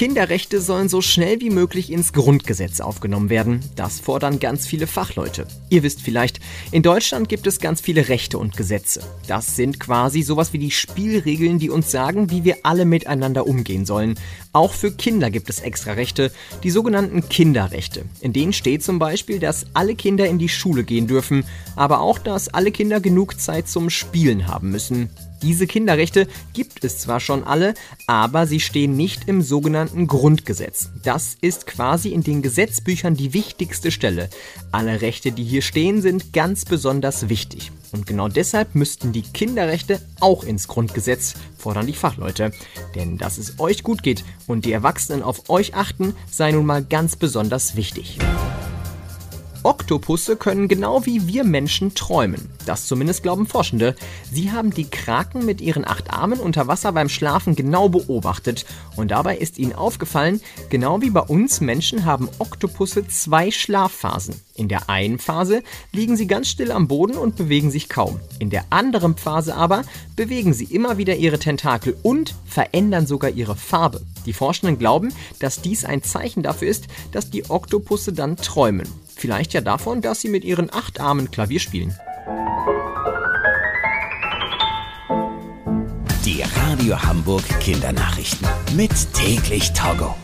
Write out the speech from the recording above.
Kinderrechte sollen so schnell wie möglich ins Grundgesetz aufgenommen werden. Das fordern ganz viele Fachleute. Ihr wisst vielleicht, in Deutschland gibt es ganz viele Rechte und Gesetze. Das sind quasi sowas wie die Spielregeln, die uns sagen, wie wir alle miteinander umgehen sollen. Auch für Kinder gibt es extra Rechte, die sogenannten Kinderrechte. In denen steht zum Beispiel, dass alle Kinder in die Schule gehen dürfen, aber auch, dass alle Kinder genug Zeit zum Spielen haben müssen. Diese Kinderrechte gibt es zwar schon alle, aber sie stehen nicht im sogenannten Grundgesetz. Das ist quasi in den Gesetzbüchern die wichtigste Stelle. Alle Rechte, die hier stehen, sind ganz besonders wichtig. Und genau deshalb müssten die Kinderrechte auch ins Grundgesetz, fordern die Fachleute. Denn dass es euch gut geht und die Erwachsenen auf euch achten, sei nun mal ganz besonders wichtig. Oktopusse können genau wie wir Menschen träumen. Das zumindest glauben Forschende. Sie haben die Kraken mit ihren acht Armen unter Wasser beim Schlafen genau beobachtet. Und dabei ist ihnen aufgefallen, genau wie bei uns Menschen haben Oktopusse zwei Schlafphasen. In der einen Phase liegen sie ganz still am Boden und bewegen sich kaum. In der anderen Phase aber bewegen sie immer wieder ihre Tentakel und verändern sogar ihre Farbe. Die Forschenden glauben, dass dies ein Zeichen dafür ist, dass die Oktopusse dann träumen. Vielleicht ja davon, dass sie mit ihren acht Armen Klavier spielen. Die Radio Hamburg Kindernachrichten. Mit täglich Togo.